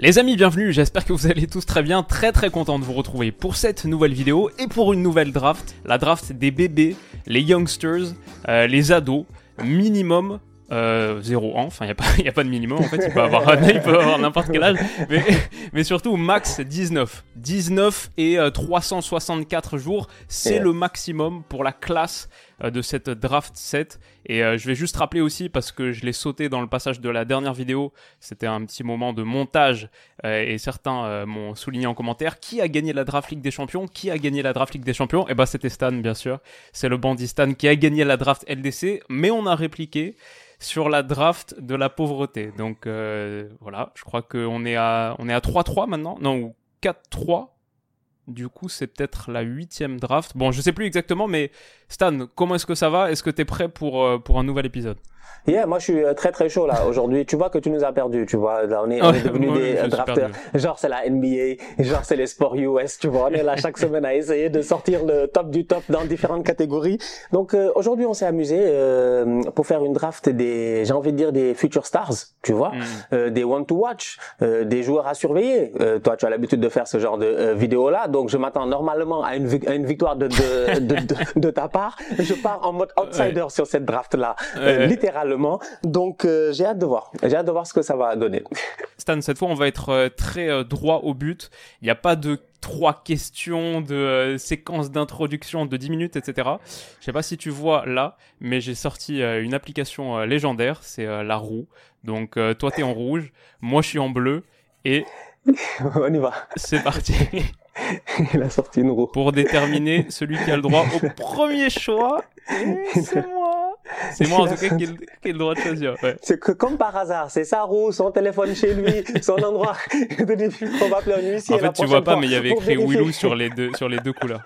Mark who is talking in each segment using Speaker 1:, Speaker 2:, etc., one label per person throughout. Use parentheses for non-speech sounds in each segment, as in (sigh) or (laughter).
Speaker 1: Les amis, bienvenue, j'espère que vous allez tous très bien, très très content de vous retrouver pour cette nouvelle vidéo et pour une nouvelle draft, la draft des bébés, les youngsters, euh, les ados, minimum euh, 0 ans, enfin il n'y a, (laughs) a pas de minimum en fait, il peut avoir, avoir n'importe quel âge, mais, (laughs) mais surtout max 19. 19 et euh, 364 jours, c'est
Speaker 2: Yeah.
Speaker 1: le maximum pour la classe euh, de cette draft set. Et euh, je vais juste rappeler aussi, parce que je l'ai sauté dans le passage de la dernière vidéo, c'était un petit moment de montage, euh, et certains euh, m'ont souligné en commentaire, qui a gagné la draft Ligue des Champions Qui a gagné la draft Ligue des Champions? Et ben c'était Stan bien sûr, c'est le bandit Stan qui a gagné la draft LDC, mais on a répliqué sur la draft de la pauvreté. Donc euh, voilà, je crois qu'on est à on est à 3-3 maintenant, non ou 4-3. Du coup, c'est peut-être la huitième draft. Bon, je sais plus exactement, mais Stan, comment est-ce que ça va? Est-ce que t'es prêt pour euh, pour un nouvel épisode?
Speaker 2: Yeah, moi je suis euh, très très chaud là aujourd'hui. Tu vois que tu nous as perdu, tu vois. Là, on est, on est devenus des euh,
Speaker 1: suis
Speaker 2: drafteurs. Genre c'est la NBA, genre c'est les sports US, tu vois. On est là chaque semaine à essayer de sortir le top du top dans différentes catégories. Donc euh, aujourd'hui on s'est amusé euh, pour faire une draft des, j'ai envie de dire des future stars, tu vois,
Speaker 1: Mm.
Speaker 2: euh, des one to watch, euh, des joueurs à surveiller. Euh, toi tu as l'habitude de faire ce genre de euh, vidéo là, donc je m'attends normalement à une, vic- à une victoire de de, de, de, de ta part. Je pars en mode outsider sur cette draft là,
Speaker 1: Ouais.
Speaker 2: littéralement. Donc euh, j'ai hâte de voir. J'ai hâte de voir ce que ça va donner. (laughs)
Speaker 1: Stan, cette fois, on va être euh, très euh, droit au but. Il n'y a pas de trois questions, de euh, séquences d'introduction de 10 minutes, etc. Je sais pas si tu vois là, mais j'ai sorti euh, une application euh, légendaire, c'est la roue. Donc toi, t'es en rouge, moi, je suis en bleu, et (laughs)
Speaker 2: On y va.
Speaker 1: c'est parti (laughs)
Speaker 2: Il a sorti une roue.
Speaker 1: pour déterminer celui qui a le droit au premier choix. C'est moi. C'est moi en tout (laughs) cas qui ai le, qui ai le droit de choisir. Ouais.
Speaker 2: C'est que comme par hasard, c'est sa roue, son téléphone chez lui, son endroit (laughs) de début qu'on va appeler un huissier.
Speaker 1: En fait, tu vois pas, mais il y avait écrit. Willou sur les deux, sur les deux couleurs.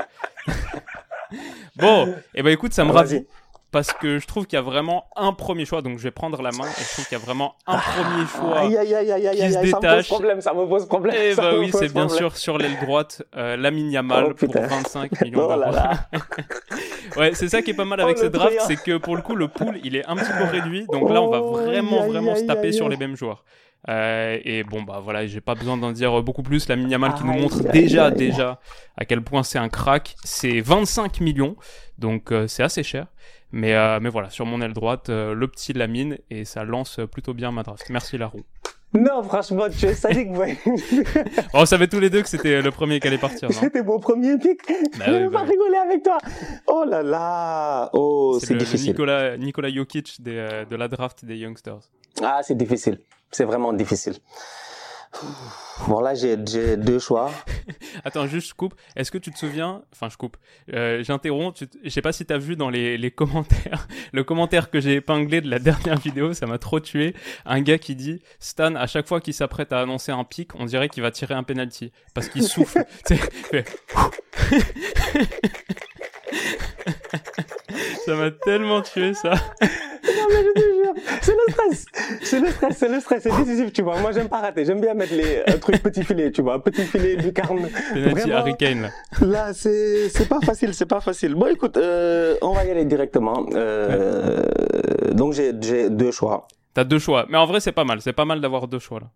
Speaker 1: (laughs) bon, et ben écoute, ça me
Speaker 2: Vas-y.
Speaker 1: ravit. Parce que je trouve qu'il y a vraiment un premier choix, donc je vais prendre la main, et je trouve qu'il y a vraiment un premier choix.
Speaker 2: Aïe, aïe, aïe, aïe, aïe,
Speaker 1: qui se
Speaker 2: aïe, ça me pose
Speaker 1: détache.
Speaker 2: problème, ça me pose problème.
Speaker 1: Eh
Speaker 2: ça
Speaker 1: bah oui, c'est bien sûr sur l'aile droite, euh, Lamine Yamal
Speaker 2: Oh,
Speaker 1: pour
Speaker 2: putain.
Speaker 1: 25 millions
Speaker 2: Oh
Speaker 1: d'euros. (laughs) Ouais, c'est ça qui est pas mal avec
Speaker 2: Oh,
Speaker 1: cette draft, c'est que pour le coup, le pool, il est un petit peu réduit. Donc là, on va
Speaker 2: Oh,
Speaker 1: vraiment, vraiment se taper sur les mêmes joueurs. Euh, et bon, bah voilà, j'ai pas besoin d'en dire beaucoup plus. La Yamal qui nous montre déjà,
Speaker 2: aïe.
Speaker 1: déjà à quel point c'est un crack. C'est 25 millions, donc euh, c'est assez cher. Mais, euh, mais voilà, sur mon aile droite, euh, le petit Lamine, et ça lance plutôt bien ma draft. Merci Larou.
Speaker 2: Non, franchement, tu es sadique, ouais. (laughs)
Speaker 1: On savait tous les deux que c'était le premier qui allait partir,
Speaker 2: C'était mon premier pic.
Speaker 1: Bah
Speaker 2: je
Speaker 1: oui,
Speaker 2: vais
Speaker 1: bah
Speaker 2: pas
Speaker 1: oui.
Speaker 2: rigoler avec toi. Oh là là. Oh, c'est
Speaker 1: le
Speaker 2: difficile.
Speaker 1: Nicolas, Nicolas Jokic des, euh, de la draft des Youngsters.
Speaker 2: Ah, c'est difficile. C'est vraiment difficile. Bon, là, j'ai deux choix. (laughs)
Speaker 1: Attends, juste je coupe. Est-ce que tu te souviens Enfin, je coupe. Euh, J'interromps. Tu te- Je sais pas si t'as vu dans les, les commentaires (laughs) le commentaire que j'ai épinglé de la dernière vidéo. Ça m'a trop tué. Un gars qui dit Stan, à chaque fois qu'il s'apprête à annoncer un pic, on dirait qu'il va tirer un penalty parce qu'il souffle. (laughs) Tu ça m'a tellement tué ça.
Speaker 2: Stress. C'est le stress, c'est le stress, c'est décisif, tu vois. Moi, j'aime pas rater. J'aime bien mettre les euh, trucs petits filets, tu vois. Petit filet, lucarne.
Speaker 1: Penalty
Speaker 2: Vraiment,
Speaker 1: Harry Kane. Là.
Speaker 2: Là, c'est c'est pas facile, c'est pas facile. Bon, écoute, euh, on va y aller directement. Euh, Donc, j'ai j'ai deux choix.
Speaker 1: T'as deux choix. Mais en vrai, c'est pas mal. C'est pas mal d'avoir deux choix là.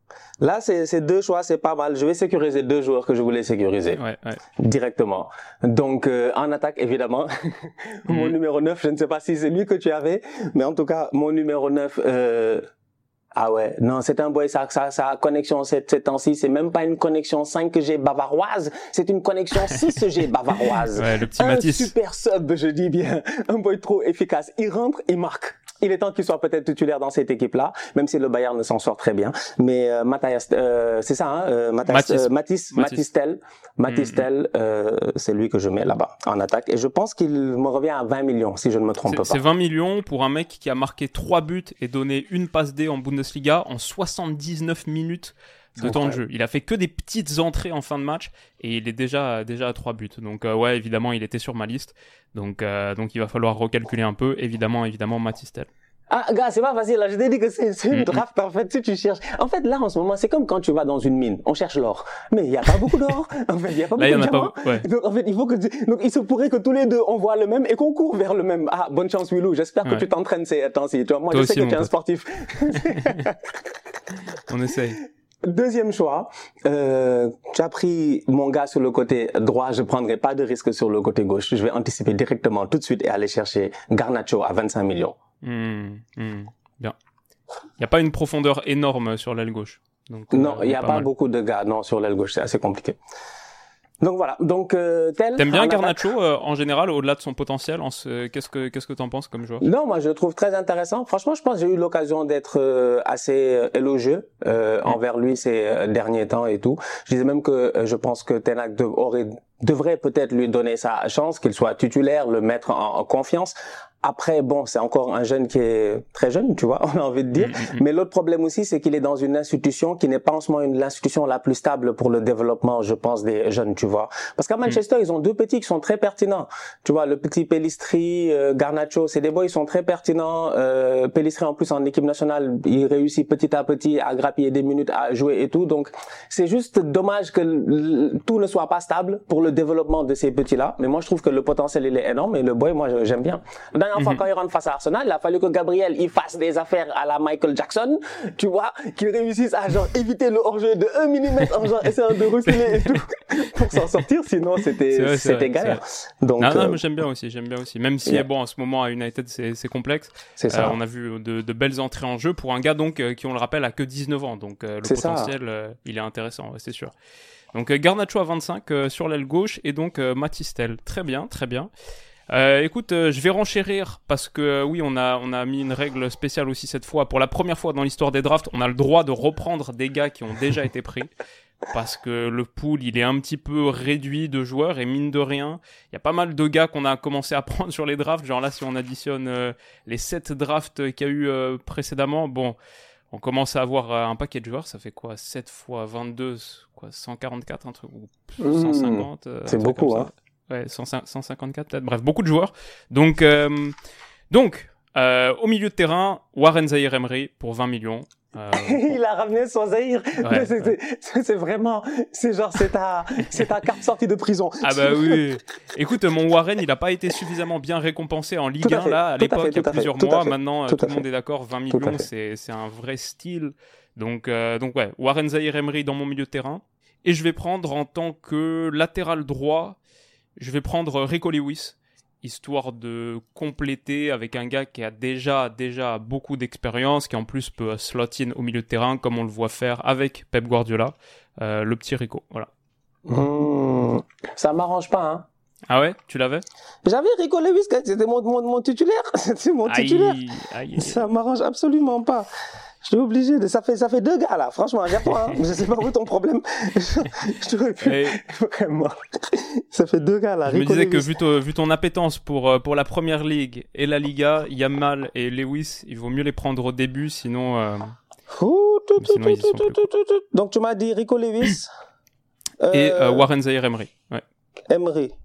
Speaker 2: Là, c'est deux choix, c'est pas mal. Je vais sécuriser deux joueurs que je voulais sécuriser
Speaker 1: Ouais, ouais.
Speaker 2: directement. Donc, euh, en attaque, évidemment, (laughs) mon
Speaker 1: Mhm.
Speaker 2: numéro 9, je ne sais pas si c'est lui que tu avais, mais en tout cas, mon numéro 9, euh, ah ouais, non, c'est un boy, sa, sa, sa connexion ces ces temps-ci, c'est même pas une connexion 5G bavaroise, c'est une connexion 6G (laughs) bavaroise.
Speaker 1: Ouais, le petit
Speaker 2: un
Speaker 1: Matisse.
Speaker 2: super sub, je dis bien. Un boy trop efficace. Il rentre, il marque. Il est temps qu'il soit peut-être titulaire dans cette équipe-là, même si le Bayern ne s'en sort très bien. Mais euh, Matthias, euh, c'est ça, hein, euh, Matthias, Mathis, Mathis, Tel, Mathis Tel, c'est lui que je mets là-bas en attaque. Et je pense qu'il me revient à 20 millions, si je ne me trompe pas.
Speaker 1: C'est 20 millions pour un mec qui a marqué 3 buts et donné une passe D en Bundesliga en 79 minutes de temps de jeu. Il a fait que des petites entrées en fin de match et il est déjà déjà à 3 buts. Donc ouais, évidemment, il était sur ma liste. Donc donc il va falloir recalculer un peu. Évidemment, évidemment, Matistel.
Speaker 2: Ah, gars, c'est pas facile. Là. Je t'ai dit que c'est une draft. En fait, si tu cherches. En fait, là, en ce moment, c'est comme quand tu vas dans une mine. On cherche l'or. Mais il n'y a pas beaucoup d'or. (laughs) En fait, il n'y a pas beaucoup de diamants. Donc, en fait, il faut que, donc, il se pourrait que tous les deux, on voit le même et qu'on court vers le même. Ah, bonne chance, Willou. J'espère que tu t'entraînes ces temps-ci. Moi, je sais que tu es un sportif. (laughs)
Speaker 1: on essaye. (laughs)
Speaker 2: Deuxième choix, euh, tu as pris mon gars sur le côté droit, je prendrai pas de risque sur le côté gauche. Je vais anticiper directement tout de suite et aller chercher Garnacho à 25 millions.
Speaker 1: Hmm, bien. Il n'y a pas une profondeur énorme sur l'aile gauche.
Speaker 2: Donc, non, euh, il n'y a pas, beaucoup de gars non sur l'aile gauche, c'est assez compliqué. Donc voilà. Donc euh, tel.
Speaker 1: T'aimes bien Garnacho euh, en général au-delà de son potentiel. Qu'est-ce que qu'est-ce que t'en penses comme joueur?
Speaker 2: Non, moi je le trouve très intéressant. Franchement, je pense que j'ai eu l'occasion d'être euh, assez élogieux mm. envers lui ces derniers temps et tout. Je disais même que je pense que Tenac aurait devrait peut-être lui donner sa chance, qu'il soit titulaire, le mettre en confiance. Après, bon, c'est encore un jeune qui est très jeune, tu vois, (laughs) on a envie de dire. Mm, mm, mm. Mais l'autre problème aussi, c'est qu'il est dans une institution qui n'est pas en ce moment l'institution la plus stable pour le développement, je pense, des jeunes, tu vois. Parce qu'à Manchester, ils ont deux petits qui sont très pertinents. Tu vois, le petit Pellistri, euh, Garnacho, c'est des boys, ils sont très pertinents. Euh, Pellistri, en plus, en équipe nationale, il réussit petit à petit à grappiller des minutes, à jouer et tout. Donc, c'est juste dommage que tout ne soit pas stable pour le développement de ces petits-là. Mais moi, je trouve que le potentiel, il est énorme et le boy, moi, j'aime bien enfin, quand il rentre face à Arsenal, il a fallu que Gabriel il fasse des affaires à la Michael Jackson, tu vois, qu'il réussisse à genre éviter le hors-jeu de 1 mm en genre essayant de reculer et tout (laughs) pour s'en sortir, sinon c'était c'était galère.
Speaker 1: Donc non, non, euh, j'aime bien aussi, j'aime bien aussi. Même si bon en ce moment à United c'est complexe. C'est ça. Euh, on a vu de, de, belles entrées en jeu pour un gars donc euh, qui on le rappelle a que 19 ans, donc le potentiel il est intéressant, c'est sûr. Donc Garnacho à 25 sur l'aile gauche et donc Matistel. Très bien, très bien. Euh, écoute, euh, je vais renchérir parce que euh, oui, on a, on a mis une règle spéciale aussi cette fois. Pour la première fois dans l'histoire des drafts, on a le droit de reprendre des gars qui ont déjà été pris. (laughs) Parce que le pool, il est un petit peu réduit de joueurs et mine de rien, il y a pas mal de gars qu'on a commencé à (laughs) prendre sur les drafts. Genre là, si on additionne les 7 drafts qu'il y a eu précédemment, bon, on commence à avoir un paquet de joueurs. Ça fait quoi? 7 fois 22, quoi 144, un truc, ou 150
Speaker 2: mmh. C'est beaucoup, hein
Speaker 1: ouais, 154 peut-être, bref, beaucoup de joueurs. Donc, euh, donc euh, au milieu de terrain, Warren Zahir Emery pour 20 millions.
Speaker 2: Euh, (laughs) il a ramené son Zahir. c'est vraiment, c'est genre, c'est ta, c'est ta carte sortie de prison.
Speaker 1: Ah bah oui. Écoute, mon Warren, il n'a pas été suffisamment bien récompensé en Ligue 1 là à l'époque, il y a plusieurs mois. Maintenant, tout, le monde est d'accord, 20 millions, c'est, c'est un vrai style. Donc, donc ouais, Warren Zahir Emery dans mon milieu de terrain. Et je vais prendre en tant que latéral droit je vais prendre Rico Lewis, histoire de compléter avec un gars qui a déjà, déjà beaucoup d'expérience, qui en plus peut slot in au milieu de terrain, comme on le voit faire avec Pep Guardiola, euh, le petit Rico. Voilà.
Speaker 2: Mmh, ça m'arrange pas, hein.
Speaker 1: Ah ouais, tu l'avais?
Speaker 2: J'avais Rico Lewis, c'était mon, mon, titulaire. C'était mon titulaire. (laughs) Ça m'arrange absolument pas. Je suis obligé de. Ça fait, ça fait deux gars là. Franchement, viens-toi. Hein. Je sais pas où est ton problème. (laughs) je t'aurais pu. Vraiment. (laughs) Ça fait deux gars là.
Speaker 1: Je me disais que vu, vu, ton appétence pour, euh, pour la première ligue et la Liga, Yamal et Lewis, il vaut mieux les prendre au début, sinon. Euh...
Speaker 2: sinon Donc tu m'as dit Rico Lewis.
Speaker 1: Et euh, euh, Warren Zahir Emery.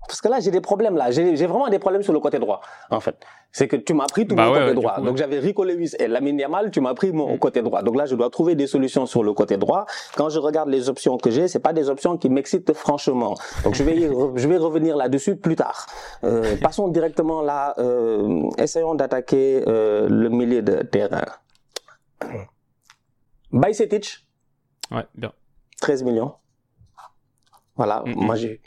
Speaker 2: Parce que là, j'ai des problèmes là. J'ai vraiment des problèmes sur le côté droit, en fait. C'est que tu m'as pris tout bah mon côté droit. Donc j'avais Rico Lewis et Lamine Yamal, tu m'as pris mon mm. côté droit. Donc là, je dois trouver des solutions sur le côté droit. Quand je regarde les options que j'ai, c'est pas des options qui m'excitent franchement. Donc je vais je vais revenir là-dessus plus tard. Euh, passons directement là. Euh, essayons d'attaquer euh, le milieu de terrain. Bajcetic.
Speaker 1: Ouais, bien.
Speaker 2: 13 millions. Voilà, mm, moi mm. j'ai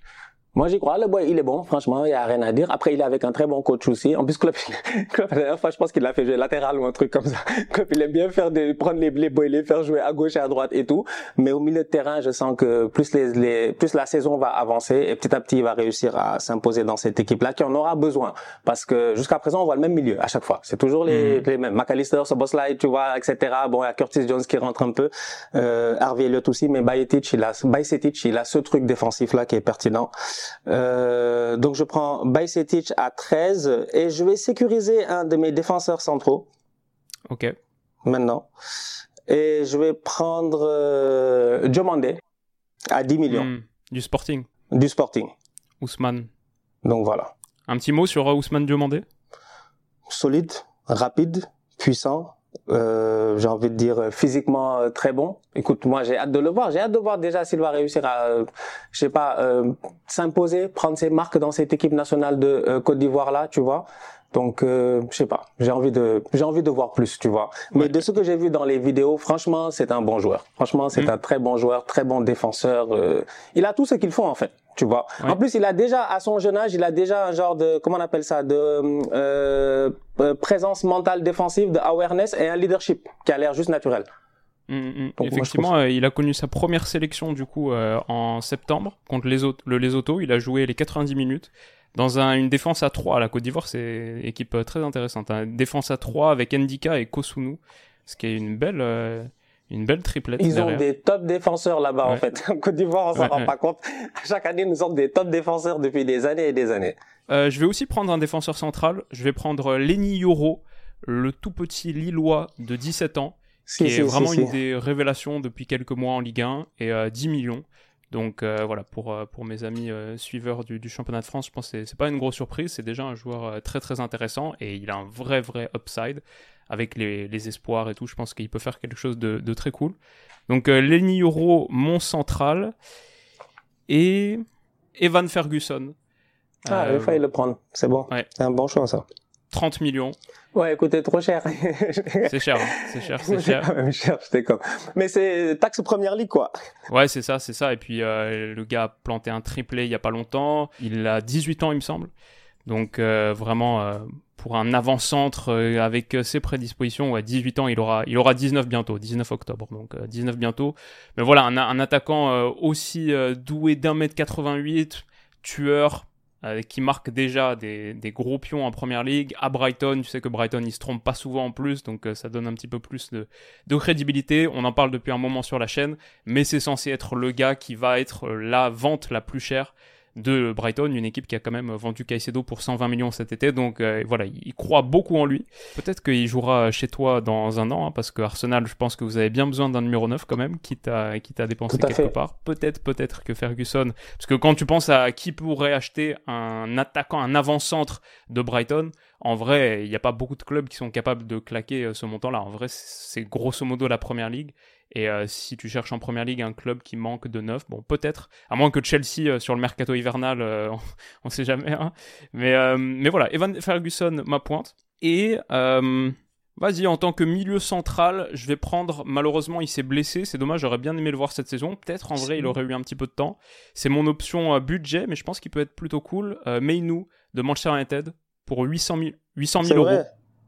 Speaker 2: Moi, j'y crois. Le boy, il est bon. Franchement, il y a rien à dire. Après, il est avec un très bon coach aussi. En plus, Klopp, (laughs) Klopp la dernière fois, je pense qu'il l'a fait jouer latéral ou un truc comme ça. (laughs) Klopp, il aime bien faire des, prendre les, les boys, les faire jouer à gauche et à droite et tout. Mais au milieu de terrain, je sens que plus les, les plus la saison va avancer et petit à petit, il va réussir à s'imposer dans cette équipe-là qui en aura besoin. Parce que jusqu'à présent, on voit le même milieu à chaque fois. C'est toujours les, mm. les mêmes. McAllister, Soboslai, tu vois, etc. Bon, il y a Curtis Jones qui rentre un peu. Euh, Harvey Elliott aussi, mais Bayetic, il a, Bayetic, il a ce truc défensif-là qui est pertinent. Euh, donc je prends Bajcetic à 13 et je vais sécuriser un de mes défenseurs centraux.
Speaker 1: Ok.
Speaker 2: Maintenant. Et je vais prendre euh, Diomandé à 10 millions. Hmm.
Speaker 1: du Sporting.
Speaker 2: Du Sporting.
Speaker 1: Ousmane.
Speaker 2: Donc voilà.
Speaker 1: Un petit mot sur euh, Ousmane Diomandé?
Speaker 2: Solide, rapide, puissant, euh, j'ai envie de dire euh, physiquement euh, très bon. Écoute, moi j'ai hâte de le voir. J'ai hâte de voir déjà s'il va réussir à, je sais pas, s'imposer, prendre ses marques dans cette équipe nationale de Côte d'Ivoire là, tu vois. Donc, je sais pas. J'ai envie de, j'ai envie de voir plus, tu vois. Mais de ce que j'ai vu dans les vidéos, franchement, c'est un bon joueur. Franchement, c'est mm. un très bon joueur, très bon défenseur. il a tout ce qu'il faut en fait tu vois. En plus, il a déjà, à son jeune âge, il a déjà un genre de, comment on appelle ça, de euh, euh, présence mentale défensive, de awareness et un leadership qui a l'air juste naturel.
Speaker 1: Mm, mm. Effectivement, euh, il a connu sa première sélection du coup en septembre contre les le Lesotho. Il a joué les 90 minutes dans un, une défense à 3. La Côte d'Ivoire, c'est une équipe très intéressante. Une hein. Défense à 3 avec Ndika et Kosunu, ce qui est une belle une belle triplette.
Speaker 2: Ils ont des top défenseurs là-bas, en fait. En Côte d'Ivoire, on s'en rend pas compte. Chaque année, nous sommes des top défenseurs depuis des années et des années.
Speaker 1: Euh, je vais aussi prendre un défenseur central. Je vais prendre Lenny Yoro, le tout petit Lillois de 17 ans, qui est vraiment une des révélations depuis quelques mois en Ligue 1 et euh, 10 millions. Donc euh, voilà, pour, euh, pour mes amis euh, suiveurs du, du, championnat de France, je pense que c'est pas une grosse surprise. C'est déjà un joueur très très intéressant et il a un vrai vrai upside avec les, espoirs et tout. Je pense qu'il peut faire quelque chose de, très cool. Donc euh, Lenny Euro, mon central. Et Evan Ferguson.
Speaker 2: Ah, il fallait le prendre. C'est bon. C'est un bon choix, ça.
Speaker 1: 30 millions.
Speaker 2: Ouais, écoutez, trop cher.
Speaker 1: c'est cher, hein. c'est cher, c'est (laughs) cher.
Speaker 2: cher, c'était comme. Mais c'est taxe première ligue, quoi.
Speaker 1: Ouais, c'est ça, c'est ça. Et puis, euh, le gars a planté un triplé il y a pas longtemps. Il a 18 ans, il me semble. Donc, euh, vraiment, pour un avant-centre euh, avec euh, ses prédispositions, à 18 ans, il aura, il aura 19 bientôt, 19 octobre, donc 19 euh, bientôt. Mais voilà, un, attaquant aussi doué d'un mètre 88, tueur, qui marque déjà des, gros pions en première ligue. À Brighton, tu sais que Brighton, il se trompe pas souvent en plus, donc ça donne un petit peu plus de crédibilité. On en parle depuis un moment sur la chaîne, mais c'est censé être le gars qui va être la vente la plus chère de Brighton, une équipe qui a quand même vendu Caicedo pour 120 millions cet été. Donc euh, voilà, il croit beaucoup en lui. Peut-être qu'il jouera chez toi dans un an, hein, parce que Arsenal, je pense que vous avez bien besoin d'un numéro 9 quand même, quitte à, quitte à dépenser quelque part. Peut-être, peut-être que Ferguson, parce que quand tu penses à qui pourrait acheter un attaquant, un avant-centre de Brighton, en vrai, il n'y a pas beaucoup de clubs qui sont capables de claquer euh, ce montant-là. En vrai, c'est grosso modo la première ligue. Et euh, si tu cherches en première ligue un club qui manque de neuf, bon peut-être, à moins que Chelsea euh, sur le mercato hivernal, (laughs) on, ne sait jamais. Hein. Mais mais voilà, Evan Ferguson ma pointe. Et vas-y, en tant que milieu central, je vais prendre. Malheureusement, il s'est blessé, c'est dommage. J'aurais bien aimé le voir cette saison. Peut-être en vrai, il aurait eu un petit peu de temps. C'est mon option budget, mais je pense qu'il peut être plutôt cool. Meinu de Manchester United pour 800 000, 800 000 euros.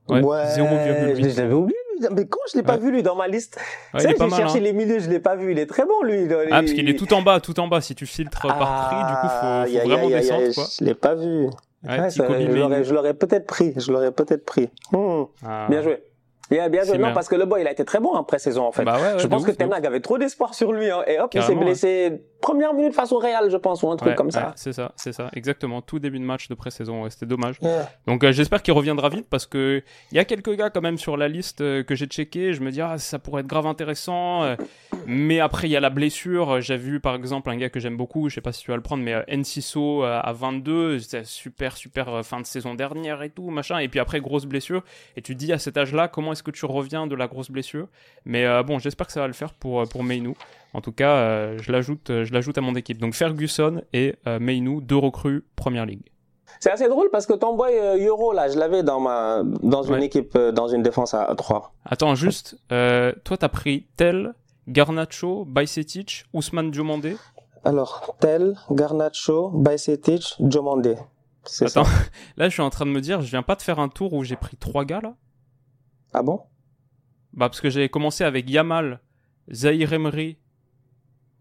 Speaker 2: Ouais, ouais 0,8. J'avais oublié mais comment je l'ai pas vu lui dans ma liste ouais, j'ai cherché hein. les milieux, je l'ai pas vu. Il est très bon lui.
Speaker 1: Ah parce qu'il est tout en bas, tout en bas. Si tu filtres par prix, du coup faut, faut vraiment descendre quoi.
Speaker 2: Je l'ai pas vu. Ouais, je l'aurais peut-être pris. Je l'aurais peut-être pris. Hmm. Ah. Bien joué. Bien, bien joué. Non, parce que le boy, il a été très bon après saison en fait. Bah ouais, je pense que Tenag avait trop d'espoir sur lui hein, et hop, il s'est blessé première minute face au Real, je pense, ou un truc comme ça.
Speaker 1: c'est ça, c'est ça, exactement. Tout début de match de pré-saison, c'était dommage. Donc euh, j'espère qu'il reviendra vite parce que il y a quelques gars quand même sur la liste euh, que j'ai checké. Je me dis ah ça pourrait être grave intéressant, euh, mais après il y a la blessure. J'ai vu par exemple un gars que j'aime beaucoup, je sais pas si tu vas le prendre, mais Enciso à 22, c'était super super fin de saison dernière et tout machin. Et puis après grosse blessure. Et tu te dis à cet âge-là comment est-ce que tu reviens de la grosse blessure? Mais bon, j'espère que ça va le faire pour pour Meinu. En tout cas, euh, je l'ajoute, euh, je l'ajoute à mon équipe. Donc Ferguson et euh, Meinu, deux recrues Première Ligue.
Speaker 2: C'est assez drôle parce que ton boy Euro là, je l'avais dans ma dans une équipe dans une défense à 3.
Speaker 1: Attends juste, euh, toi t'as pris Tel, Garnacho, Bajcetic, Ousmane Diomandé
Speaker 2: Alors, Tel, Garnacho, Bajcetic, Diomandé.
Speaker 1: C'est ça. (laughs) là, je suis en train de me dire, je viens pas de faire un tour où j'ai pris trois gars, là?
Speaker 2: Ah bon?
Speaker 1: Bah, parce que j'avais commencé avec Yamal, Zahir Emery,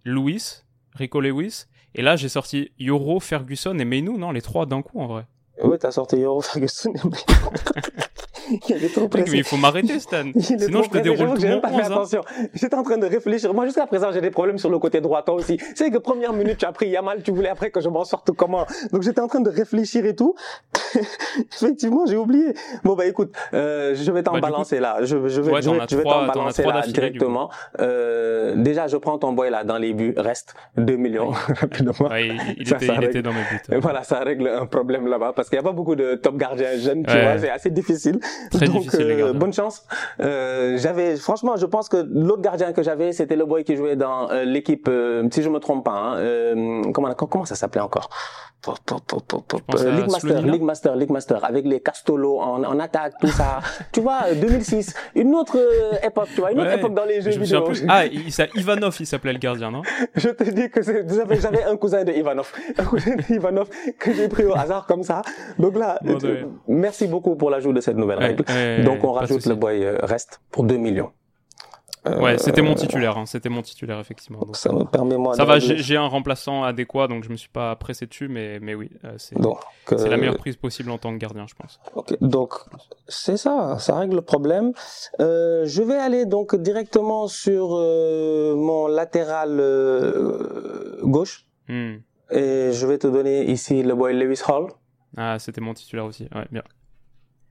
Speaker 1: Louis, Rico Lewis, et là, j'ai sorti Yoro, Ferguson et Meinou, non Les trois d'un coup, en vrai.
Speaker 2: Oui, t'as sorti Yoro, Ferguson et (laughs) (laughs)
Speaker 1: il est trop pressé. Mais il faut m'arrêter, Stan. (laughs) Sinon, je te déroule tout mon
Speaker 2: pas fait hein. attention. J'étais en train de réfléchir. Moi, jusqu'à présent, j'ai des problèmes sur le côté droit. Toi aussi. C'est que première minute, tu as pris Yamal, tu voulais après que je m'en sorte comment. Donc, j'étais en train de réfléchir et tout. (laughs) Effectivement, j'ai oublié. Bon, bah, écoute, euh, je vais t'en bah, balancer là. Je, je vais, je vais, je vais t'en balancer là directement. Euh, déjà, je prends ton boy là dans les buts. Reste 2 millions rapidement.
Speaker 1: Ouais, il, ça, était, ça il était, dans mes buts.
Speaker 2: Voilà, ça règle un problème là-bas parce qu'il n'y a pas beaucoup de top gardiens jeunes, tu vois. C'est assez difficile.
Speaker 1: Très Donc, difficile,
Speaker 2: euh, bonne chance. Euh, j'avais, franchement, je pense que l'autre gardien que j'avais, c'était le boy qui jouait dans euh, l'équipe, si je me trompe pas. Hein, comment, comment ça s'appelait encore?
Speaker 1: League
Speaker 2: Master, League Master, League Master, avec les Castolo en, en attaque, tout ça. (laughs) tu vois, 2006, une autre époque, tu vois, une autre époque dans les jeux vidéo.
Speaker 1: Plus... Ah, il, Ivanov, il s'appelait le gardien, non? (laughs)
Speaker 2: Je te dis que j'avais un cousin de Ivanov, un cousin de Ivanov que j'ai pris au hasard comme ça. Donc là, bon, merci beaucoup pour l'ajout de cette nouvelle règle. Donc on rajoute le boy reste pour 2 millions.
Speaker 1: Ouais, c'était mon titulaire, hein, c'était mon titulaire effectivement. Donc,
Speaker 2: ça me permet moi.
Speaker 1: Ça va, j'ai un remplaçant adéquat, donc je me suis pas pressé dessus, mais mais oui, euh, c'est euh... la meilleure prise possible en tant que gardien, je pense.
Speaker 2: Okay. Donc c'est ça, ça règle le problème. Euh, je vais aller donc directement sur euh, mon latéral euh, gauche hmm. et je vais te donner ici le boy Lewis Hall.
Speaker 1: Ah, c'était mon titulaire aussi, ouais, bien.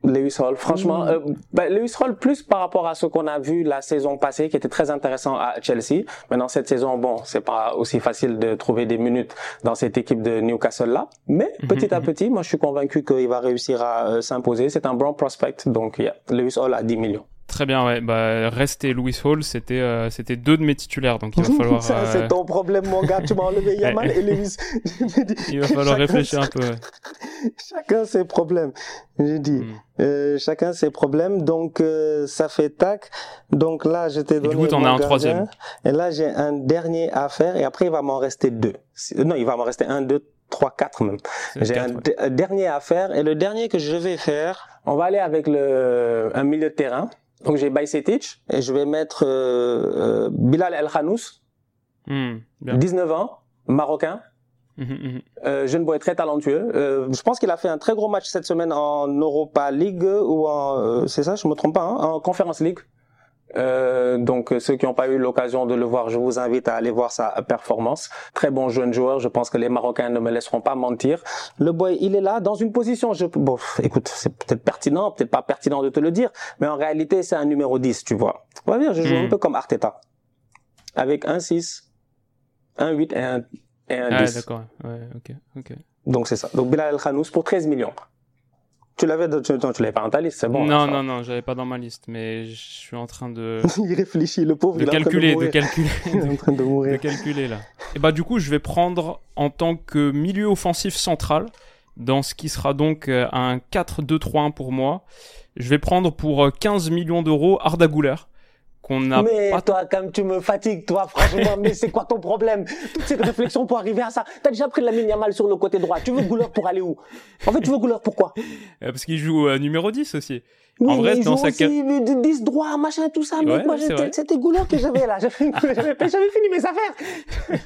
Speaker 2: Lewis Hall, franchement, euh, bah, Lewis Hall plus par rapport à ce qu'on a vu la saison passée, qui était très intéressant à Chelsea. Maintenant cette saison, bon, c'est pas aussi facile de trouver des minutes dans cette équipe de Newcastle là, mais mhm, petit à mhm. petit, moi je suis convaincu qu'il va réussir à euh, s'imposer. C'est un bon prospect, donc yeah, Lewis Hall à 10 millions.
Speaker 1: Très bien, ouais. Bah, rester Louis Hall, c'était euh, c'était deux de mes titulaires, donc il va falloir.
Speaker 2: Ça, c'est ton problème, mon gars. Tu m'as enlevé (laughs) Yamal et Lewis.
Speaker 1: il va falloir réfléchir un peu. (laughs)
Speaker 2: Chacun ses problèmes. J'ai dit. Hmm. Euh, chacun ses problèmes, donc euh, ça fait tac. Donc là, je t'ai donné.
Speaker 1: du coup, as un troisième.
Speaker 2: Et là, j'ai un dernier à faire, et après, il va m'en rester deux. Non, il va m'en rester un, deux, trois, quatre même. J'ai un, dernier à faire, et le dernier que je vais faire, on va aller avec le un milieu de terrain. Donc j'ai Bajcetic et je vais mettre euh, euh Bilal El Khanous, hmm, 19 ans, marocain. Mmh, mmh. Euh, jeune boy très talentueux. Euh, je pense qu'il a fait un très gros match cette semaine en Europa League ou en, euh, c'est ça, je me trompe pas, hein, en Conference League. Euh, donc ceux qui n'ont pas eu l'occasion de le voir, je vous invite à aller voir sa performance. Très bon jeune joueur, je pense que les Marocains ne me laisseront pas mentir. Le boy, il est là dans une position, je... bon, écoute, c'est peut-être pertinent, peut-être pas pertinent de te le dire, mais en réalité c'est un numéro 10, tu vois. On va dire, je joue un hmm. peu comme Arteta, avec un 6, un 8 et un, et un ah, 10.
Speaker 1: d'accord, ouais, ok, ok.
Speaker 2: Donc c'est ça. Donc Bilal El Khanous pour 13 millions. Tu l'avais, tu, tu l'avais pas dans ta liste, c'est bon.
Speaker 1: Non, non, non, j'avais pas dans ma liste, mais je suis en train de. (laughs)
Speaker 2: il réfléchit, le pauvre.
Speaker 1: De
Speaker 2: il
Speaker 1: calculer,
Speaker 2: de,
Speaker 1: de, calculer. (laughs)
Speaker 2: il est en train de mourir.
Speaker 1: De calculer là. Et bah du coup, je vais prendre en tant que milieu offensif central dans ce qui sera donc euh, un 4-2-3-1 pour moi. Je vais prendre pour 15 euh, millions d'euros Arda Güler
Speaker 2: mais toi, comme tu me fatigues, toi, franchement, mais c'est quoi ton problème? Toute cette réflexion pour arriver à ça. T'as déjà pris la mine mal sur le côté droit. Tu veux Gouleur pour aller où? En fait, tu veux Gouleur pourquoi
Speaker 1: euh, Parce qu'il joue euh, numéro 10 aussi.
Speaker 2: en vrai, dans sa aussi 10 droit, machin, tout ça. mais moi, c'était Gouleur que j'avais là. (laughs) J'avais fini mes affaires.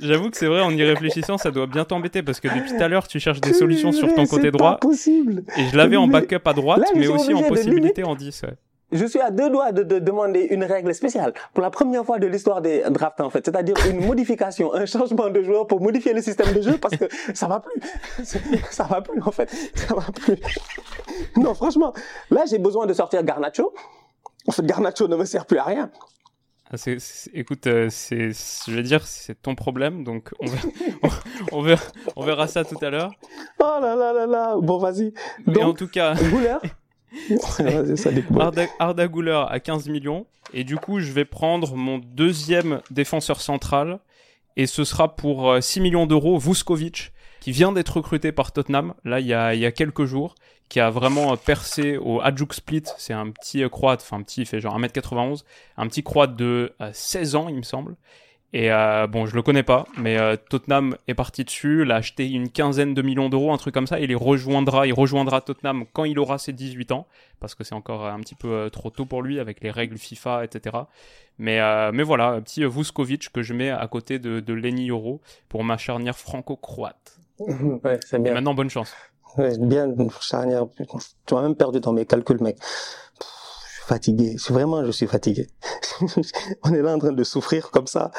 Speaker 1: J'avoue que c'est vrai, en y réfléchissant, ça doit bien t'embêter parce que depuis tout à l'heure, tu cherches des solutions sur ton côté droit.
Speaker 2: C'est possible.
Speaker 1: Et je l'avais en backup à droite, mais aussi en possibilité en 10. Ouais
Speaker 2: je suis à deux doigts de, de, demander une règle spéciale pour la première fois de l'histoire des drafts en fait, c'est-à-dire une (laughs) modification, un changement de joueur pour modifier le système de jeu parce que ça va plus, (laughs) ça va plus en fait, ça va plus. (laughs) Non franchement, là j'ai besoin de sortir Garnacho. En fait, Garnacho ne me sert plus à rien.
Speaker 1: Ah, écoute, euh, c'est, je vais dire, c'est ton problème, donc on verra, on, verra, on verra ça tout à l'heure.
Speaker 2: Oh là là là là, bon vas-y.
Speaker 1: Mais en tout cas, (laughs) Arda, Arda Güler à 15 millions. Et du coup, je vais prendre mon deuxième défenseur central. Et ce sera pour 6 euh, millions d'euros, Vuskovic, qui vient d'être recruté par Tottenham, là, il y a, il y a quelques jours, qui a vraiment euh, percé au Hajduk Split. C'est un petit euh, croate, enfin, petit, il fait genre 1m91, un petit croate de 16 ans, il me semble. Et euh, bon, je le connais pas, mais euh, Tottenham est parti dessus, l'a acheté une quinzaine de millions d'euros, un truc comme ça. Il les rejoindra, il rejoindra Tottenham quand il aura ses 18 ans, parce que c'est encore un petit peu euh, trop tôt pour lui avec les règles FIFA, etc. Mais mais voilà, petit Vuskovic que je mets à côté de, de Lenny Euro pour ma charnière franco-croate. (laughs)
Speaker 2: ouais, c'est bien.
Speaker 1: Et maintenant, bonne chance.
Speaker 2: Ouais, bien charnière. Tu m'as même perdu dans mes calculs, mec fatigué. Vraiment, je suis fatigué. (laughs) On est là en train de souffrir comme ça,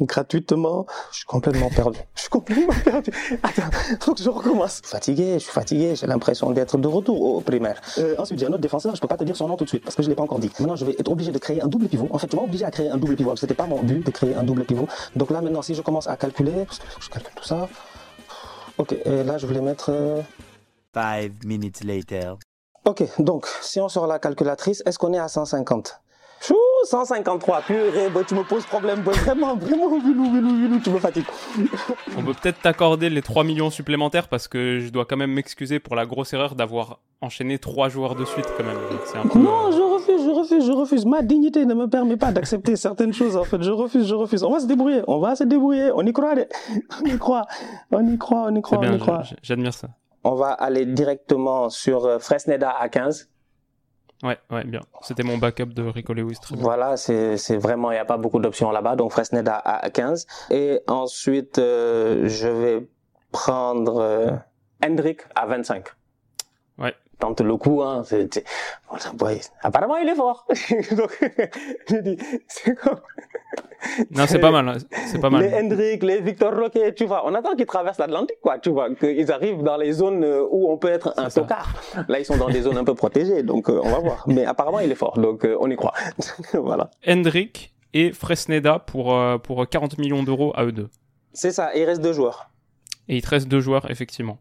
Speaker 2: gratuitement. Je suis complètement perdu. Je suis complètement perdu. Attends, faut que je recommence. Fatigué, je suis fatigué. J'ai l'impression d'être de retour au primaire. Euh, ensuite, j'ai un autre défenseur. Je peux pas te dire son nom tout de suite parce que je l'ai pas encore dit. Maintenant, je vais être obligé de créer un double pivot. En fait, tu m'as obligé à créer un double pivot. C'était pas mon but de créer un double pivot. Donc là, maintenant, si je commence à calculer, parce que je calcule tout ça. Ok, et là, je voulais mettre. Euh...
Speaker 3: Five minutes later.
Speaker 2: Ok, donc si on sort la calculatrice, est-ce qu'on est à 150 Chou, 153, purée, bah, tu me poses problème, bah, vraiment, vraiment, vilou, vilou, vilou, tu me fatigues.
Speaker 1: On peut peut-être t'accorder les 3 millions supplémentaires parce que je dois quand même m'excuser pour la grosse erreur d'avoir enchaîné 3 joueurs de suite quand même.
Speaker 2: Un peu... Non, je refuse, je refuse, je refuse. Ma dignité ne me permet pas d'accepter certaines choses en fait. Je refuse, je refuse. On va se débrouiller, on va se débrouiller, on y croit, on y croit, on y croit, on y croit,
Speaker 1: bien,
Speaker 2: on y croit.
Speaker 1: J'admire ça
Speaker 2: on va aller directement sur euh, Fresneda à 15.
Speaker 1: Ouais, ouais, bien. C'était mon backup de Rico Lewis. Très bien.
Speaker 2: Voilà, c'est vraiment, il n'y a pas beaucoup d'options là-bas. Donc Fresneda à 15. Et ensuite, euh, je vais prendre euh, Hendrik à 25. Tente le coup, hein. Apparemment, il est fort. (laughs) Donc, (laughs) je dis, c'est comme...
Speaker 1: Non, c'est pas mal. C'est pas mal.
Speaker 2: Les Hendrik, les Victor Roquet, tu vois, on attend qu'ils traversent l'Atlantique, quoi. Tu vois, qu'ils arrivent dans les zones euh, où on peut être un tocard. Là, ils sont dans des zones un peu protégées, donc euh, on va voir. Mais apparemment, il est fort, donc euh, on y croit. (laughs) voilà.
Speaker 1: Hendrik et Fresneda pour pour 40 millions d'euros à eux deux.
Speaker 2: C'est ça. il reste deux joueurs.
Speaker 1: Et il te reste deux joueurs, effectivement.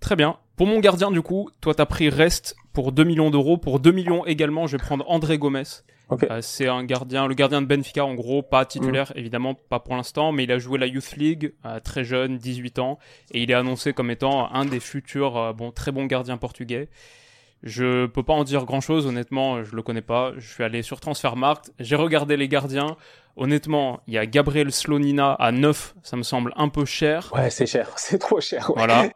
Speaker 1: Très bien. Pour mon gardien, du coup, toi, t'as pris Rest pour 2 millions d'euros. Pour 2 millions également, je vais prendre André Gomez. Euh, c'est un gardien, le gardien de Benfica, en gros, pas titulaire, mm. évidemment, pas pour l'instant, mais il a joué la Youth League, euh, très jeune, 18 ans, et il est annoncé comme étant un des futurs, euh, bon, très bons gardiens portugais. Je peux pas en dire grand chose, honnêtement, je le connais pas. Je suis allé sur Transfermarkt, j'ai regardé les gardiens. Honnêtement, il y a Gabriel Slonina à 9, ça me semble un peu cher.
Speaker 2: Ouais, c'est cher, (laughs) c'est trop cher.
Speaker 1: Voilà.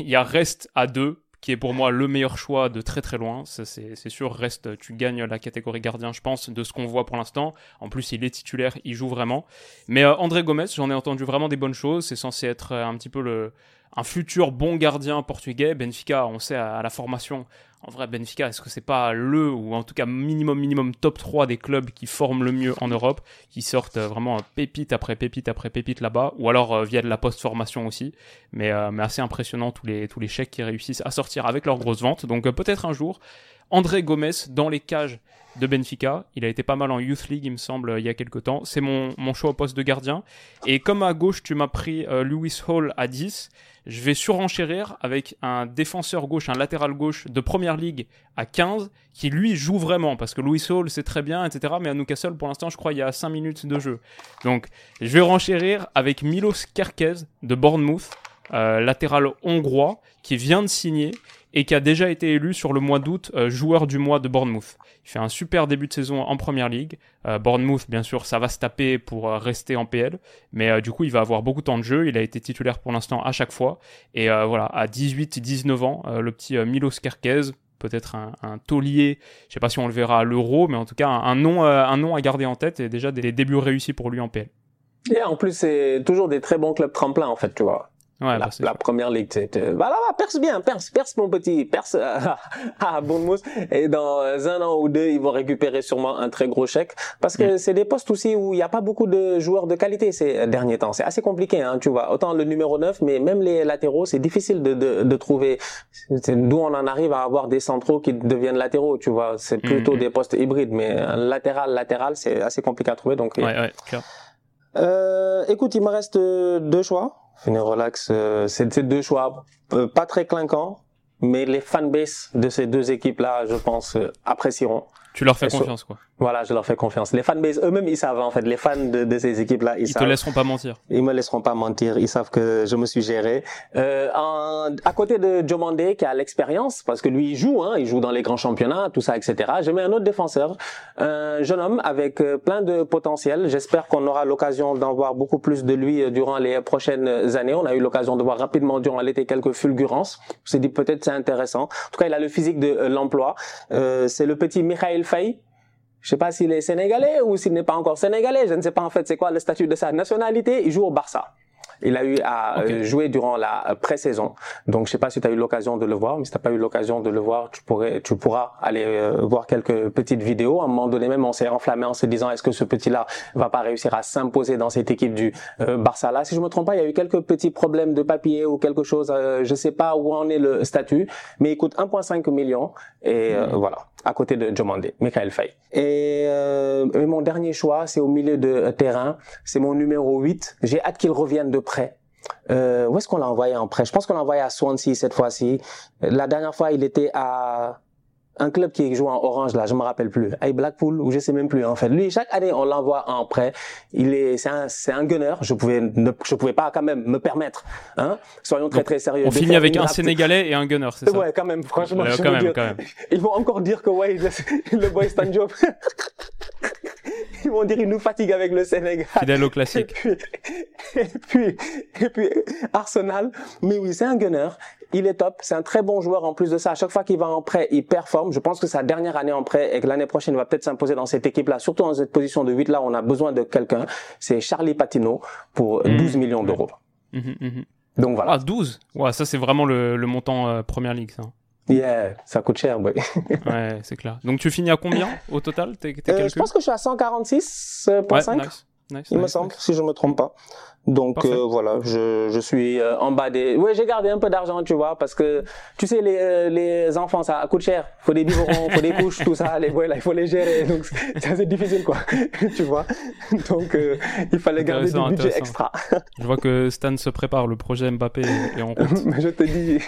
Speaker 1: Il y a Rest à 2, qui est pour moi le meilleur choix de très très loin. C'est sûr, Reste, tu gagnes la catégorie gardien, je pense, de ce qu'on voit pour l'instant. En plus, il est titulaire, il joue vraiment. Mais euh, André Gomez, j'en ai entendu vraiment des bonnes choses. C'est censé être euh, un petit peu le, un futur bon gardien portugais. Benfica, on sait à, la formation, en vrai, Benfica, est-ce que c'est pas le, ou en tout cas minimum, minimum top 3 des clubs qui forment le mieux en Europe, qui sortent euh, vraiment pépite après pépite après pépite là-bas, ou alors euh, via de la post-formation aussi, mais, euh, mais assez impressionnant tous les, tous les chèques qui réussissent à sortir avec leurs grosses ventes. Donc peut-être un jour, André Gomez dans les cages de Benfica. Il a été pas mal en Youth League, il me semble, il y a quelques temps. C'est mon, mon choix au poste de gardien. Et comme à gauche, tu m'as pris Lewis Hall à 10, je vais surenchérir avec un défenseur gauche, un latéral gauche de première ligue à 15, qui lui joue vraiment, parce que Louis Hall c'est très bien, etc. Mais à Newcastle, pour l'instant, je crois, il y a 5 minutes de jeu. Donc, je vais renchérir avec Milos Kerkez de Bournemouth, euh, latéral hongrois, qui vient de signer et qui a déjà été élu sur le mois d'août euh, joueur du mois de Bournemouth. Il fait un super début de saison en première ligue. Euh, Bournemouth, bien sûr, ça va se taper pour euh, rester en PL, mais du coup, il va avoir beaucoup de temps de jeu. Il a été titulaire pour l'instant à chaque fois. Et voilà, à 18-19 ans, le petit Milos Kerkez, peut-être un, un, taulier, je sais pas si on le verra à l'euro, mais en tout cas un, nom, un nom à garder en tête et déjà des débuts réussis pour lui en PL.
Speaker 2: Et en plus, c'est toujours des très bons clubs tremplins, en fait, tu vois.
Speaker 1: Ouais,
Speaker 2: la,
Speaker 1: bah,
Speaker 2: la première ligue, voilà, bah, perce bien, perce, perce mon petit, perce (laughs) à Bournemouth. Et dans un an ou deux, ils vont récupérer sûrement un très gros chèque. Parce que mm. c'est des postes aussi où il n'y a pas beaucoup de joueurs de qualité ces derniers temps. C'est assez compliqué, hein, tu vois. Autant le numéro 9, mais même les latéraux, c'est difficile de, de, de trouver. D'où on en arrive à avoir des centraux qui deviennent latéraux, tu vois. C'est mm, plutôt mm. des postes hybrides, mais latéral, latéral, c'est assez compliqué à trouver. Donc,
Speaker 1: ouais, ouais, clair.
Speaker 2: Euh, écoute, il me reste deux choix. Une relax, euh, c'est deux choix euh, pas très clinquants, mais les fanbases de ces deux équipes-là, je pense, euh, apprécieront.
Speaker 1: Tu leur fais confiance, quoi.
Speaker 2: Voilà, je leur fais confiance. Les fanbase eux-mêmes, ils savent en fait. Les fans de, de ces équipes-là, ils,
Speaker 1: ils
Speaker 2: savent.
Speaker 1: te laisseront pas mentir.
Speaker 2: Ils me laisseront pas mentir. Ils savent que je me suis géré. Euh, en, à côté de Jomandé, qui a l'expérience, parce que lui, il joue, hein, il joue dans les grands championnats, tout ça, etc. Je mets un autre défenseur, un jeune homme avec euh, plein de potentiel. J'espère qu'on aura l'occasion d'en voir beaucoup plus de lui euh, durant les prochaines années. On a eu l'occasion de voir rapidement durant l'été quelques fulgurances. On s'est dit peut-être c'est intéressant. En tout cas, il a le physique de euh, l'emploi. Euh, c'est le petit Michael Faye je sais pas s'il est sénégalais ou s'il n'est pas encore sénégalais. Je ne sais pas en fait c'est quoi le statut de sa nationalité. Il joue au Barça. Il a eu à
Speaker 1: Okay.
Speaker 2: jouer durant la pré-saison. Donc je sais pas si tu as eu l'occasion de le voir, mais si tu pas eu l'occasion de le voir, tu pourrais tu pourras aller euh, voir quelques petites vidéos. À un moment donné même on s'est enflammé en se disant est-ce que ce petit-là va pas réussir à s'imposer dans cette équipe du euh, Barça? Là. Si je me trompe pas, il y a eu quelques petits problèmes de papier ou quelque chose, euh, je sais pas où en est le statut, mais il coûte 1.5 millions et euh, voilà, à côté de Jomandé, Michael Faye. Et, euh, mon dernier choix, c'est au milieu de euh, terrain, c'est mon numéro 8. J'ai hâte qu'il revienne de près. Euh, où est-ce qu'on l'a envoyé en prêt? Je pense qu'on l'a envoyé à Swansea cette fois-ci. La dernière fois, il était à un club qui joue en orange là, je me rappelle plus, à Blackpool ou je sais même plus en fait. Lui, chaque année, on l'envoie en prêt. Il est, c'est un, c'est un gunner. Je pouvais, ne, je pouvais pas quand même me permettre, hein. Soyons très très sérieux.
Speaker 1: On finit avec un. Sénégalais et un gunner, c'est ça
Speaker 2: Ouais, quand même, franchement.
Speaker 1: Ouais,
Speaker 2: je
Speaker 1: quand
Speaker 2: veux
Speaker 1: même,
Speaker 2: dire,
Speaker 1: quand même.
Speaker 2: Ils vont encore dire que ouais, le, boy Stan Diop. (laughs) Ils vont dire il nous fatigue avec le Sénégal.
Speaker 1: Fidèle au
Speaker 2: Et
Speaker 1: classique.
Speaker 2: puis, et puis, et puis, Arsenal. Mais oui, c'est un gunner. Il est top. C'est un très bon joueur. En plus de ça, à chaque fois qu'il va en prêt, il performe. Je pense que sa dernière année en prêt et que l'année prochaine, il va peut-être s'imposer dans cette équipe-là. Surtout dans cette position de 8 là, on a besoin de quelqu'un. C'est Charlie Patino pour
Speaker 1: Mhm.
Speaker 2: 12 millions d'euros.
Speaker 1: Mhm, mhm.
Speaker 2: Donc voilà.
Speaker 1: Ah, 12 Ouais, ça c'est vraiment le, le montant euh, Première Ligue, ça.
Speaker 2: Yeah, ça coûte cher, boy. (laughs)
Speaker 1: Ouais, c'est clair. Donc tu finis à combien au total?
Speaker 2: Euh, je pense que je suis à 146.5.
Speaker 1: Ouais, nice. Nice,
Speaker 2: Il me semble,
Speaker 1: nice.
Speaker 2: si je me trompe pas. Donc euh, voilà, je, je suis euh, en bas des. Ouais, j'ai gardé un peu d'argent, tu vois, parce que tu sais les euh, les enfants ça coûte cher. Faut des biberons, faut des couches, tout ça. Les boys là, il faut les gérer. Donc c'est difficile quoi, (laughs) tu vois? Donc euh, il fallait garder du budget extra.
Speaker 1: Je vois que Stan se prépare, le projet Mbappé en route. (laughs)
Speaker 2: Mais je te dis.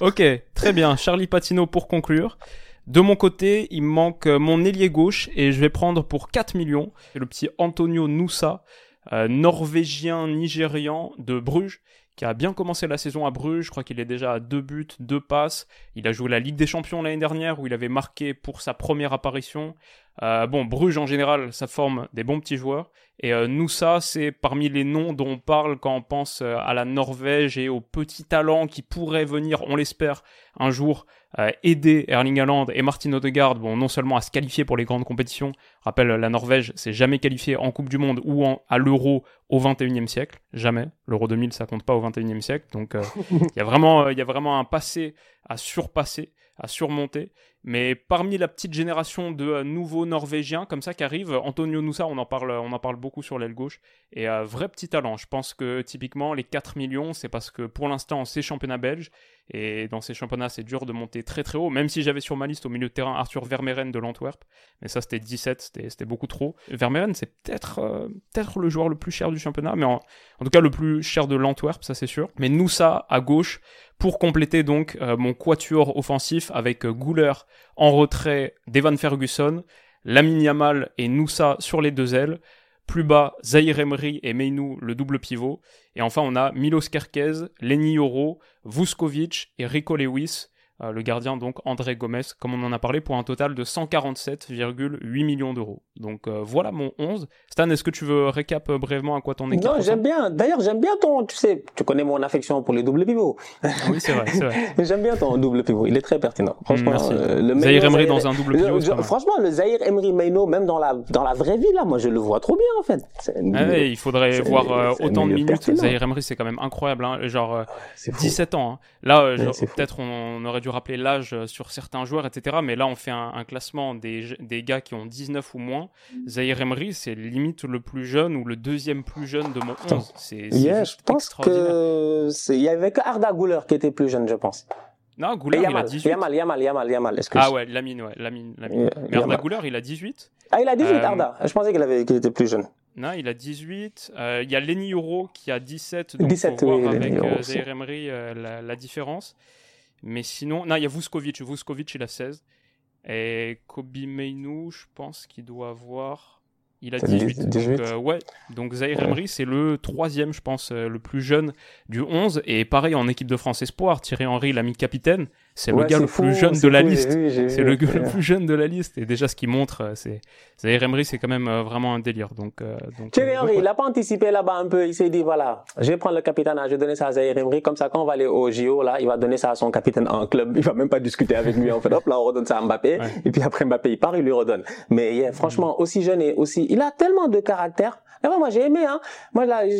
Speaker 1: Ok, très bien. Charlie Patino pour conclure. De mon côté, il me manque euh, mon ailier gauche et je vais prendre pour 4 millions le petit Antonio Noussa, euh, norvégien nigérian de Bruges, qui a bien commencé la saison à Bruges. Je crois qu'il est déjà à deux buts, deux passes. Il a joué la Ligue des Champions l'année dernière où il avait marqué pour sa première apparition. Euh, bon, Bruges en général, ça forme des bons petits joueurs. Et euh, Noussa, c'est parmi les noms dont on parle quand on pense euh, à la Norvège et aux petits talents qui pourraient venir, on l'espère, un jour euh, aider Erling Haaland et Martin Odegaard, bon, non seulement à se qualifier pour les grandes compétitions. Rappelle, la Norvège s'est jamais qualifiée en Coupe du Monde ou en, à l'Euro au 21e siècle. Jamais. L'Euro 2000, ça compte pas au 21e siècle. Donc, (laughs) il y a vraiment, il y a vraiment un passé à surpasser, à surmonter. Mais parmi la petite génération de euh, nouveaux Norvégiens comme ça qui arrivent, Antonio Nusa, on en parle, on en parle beaucoup sur l'aile gauche, et euh, vrai petit talent. Je pense que typiquement les 4 millions, c'est parce que pour l'instant c'est championnat belge, et dans ces championnats c'est dur de monter très très haut, même si j'avais sur ma liste au milieu de terrain Arthur Vermeeren de l'Antwerp, mais ça c'était 17, c'était beaucoup trop. Vermeeren c'est peut-être euh, peut-être le joueur le plus cher du championnat, mais en, en tout cas le plus cher de l'Antwerp, ça c'est sûr. Mais Nusa à gauche, pour compléter donc euh, mon quatuor offensif avec Gouler en retrait d'Evan Ferguson, Lamine Yamal et Noussa sur les deux ailes, plus bas Zahir Emery et Meinou le double pivot, et enfin on a Milos Kerkez, Lenny Yoro, Vuskovic et Rico Lewis, le gardien donc André Gomez, comme on en a parlé, pour un total de 147,8 millions d'euros. Donc euh, voilà mon 11. Stan, est-ce que tu veux récap euh, brièvement à quoi ton équipe
Speaker 2: Non, j'aime bien. D'ailleurs, j'aime bien ton. Tu sais, tu connais mon affection pour les doubles pivots.
Speaker 1: Oui, c'est vrai, c'est vrai. (laughs)
Speaker 2: J'aime bien ton double pivot. Il est très pertinent. Franchement,
Speaker 1: Merci.
Speaker 2: euh, le
Speaker 1: Zahir Emery dans un double
Speaker 2: le-
Speaker 1: pivot,
Speaker 2: je- franchement, le Zahir Emery Maino, même dans la dans la vraie vie là, moi je le vois trop bien en fait.
Speaker 1: Ah ouais, il faudrait voir euh, autant de minutes.
Speaker 2: pertinent.
Speaker 1: Zahir Emery, c'est quand même incroyable. Hein. Genre, euh,
Speaker 2: c'est fou.
Speaker 1: 17 ans. hein. Là, euh, peut-être on, aurait dû rappeler l'âge euh, sur certains joueurs, etc. Mais là, on fait un, un classement des, des gars qui ont 19 ou moins. Zahir Emery, c'est limite le plus jeune ou le deuxième plus jeune de mon 11. C'est
Speaker 2: Yeah, je pense que il y avait que Arda Güler qui était plus jeune, je pense.
Speaker 1: Non,
Speaker 2: Et
Speaker 1: Gouler, il a
Speaker 2: Yamal,
Speaker 1: 18.
Speaker 2: Yamal, Yamal, Yamal, Yamal.
Speaker 1: Ah ouais, Lamine, ouais, Lamine, Mais Arda. Gouler, il a 18.
Speaker 2: Ah, il a 18
Speaker 1: Euh,
Speaker 2: Arda. Je pensais qu'il avait qu'il était plus jeune.
Speaker 1: Non, il a 18. Euh, Il y a Lenny Euro qui a 17. Donc
Speaker 2: 17,
Speaker 1: faut voir
Speaker 2: oui,
Speaker 1: avec euh, Emery euh, la, la différence. Mais sinon, non, il y a Vuskovic. Vuskovic, il a 16. Et Kobe Mainu, je pense qu'il doit avoir. Il a
Speaker 2: C'est
Speaker 1: 18.
Speaker 2: 18.
Speaker 1: Donc, euh, ouais. Donc Zahir
Speaker 2: Ouais.
Speaker 1: Emery, c'est le troisième, je pense, euh, le plus jeune du 11. Et pareil en équipe de France Espoir, Thierry Henry l'a mis capitaine. C'est le gars le
Speaker 2: fou,
Speaker 1: plus jeune de la
Speaker 2: fou,
Speaker 1: liste. C'est le gars le plus jeune de la liste. Et déjà, ce qu'il montre, euh, c'est Zahir Emery, c'est quand même euh, vraiment un délire. Donc, donc,
Speaker 2: Thierry Henry, il n'a pas anticipé là-bas un peu. Il s'est dit, voilà, je vais prendre le capitaine, je vais donner ça à Zahir Emery. Comme ça, quand on va aller au JO, là, il va donner ça à son capitaine en club. Il va même pas discuter avec lui. En fait, hop, là, on redonne ça à Mbappé. Et puis après, Mbappé, il part, il lui redonne. Mais yeah, franchement, aussi jeune et aussi, il a tellement de caractère. Et moi, j'ai aimé, hein. Moi, là, tu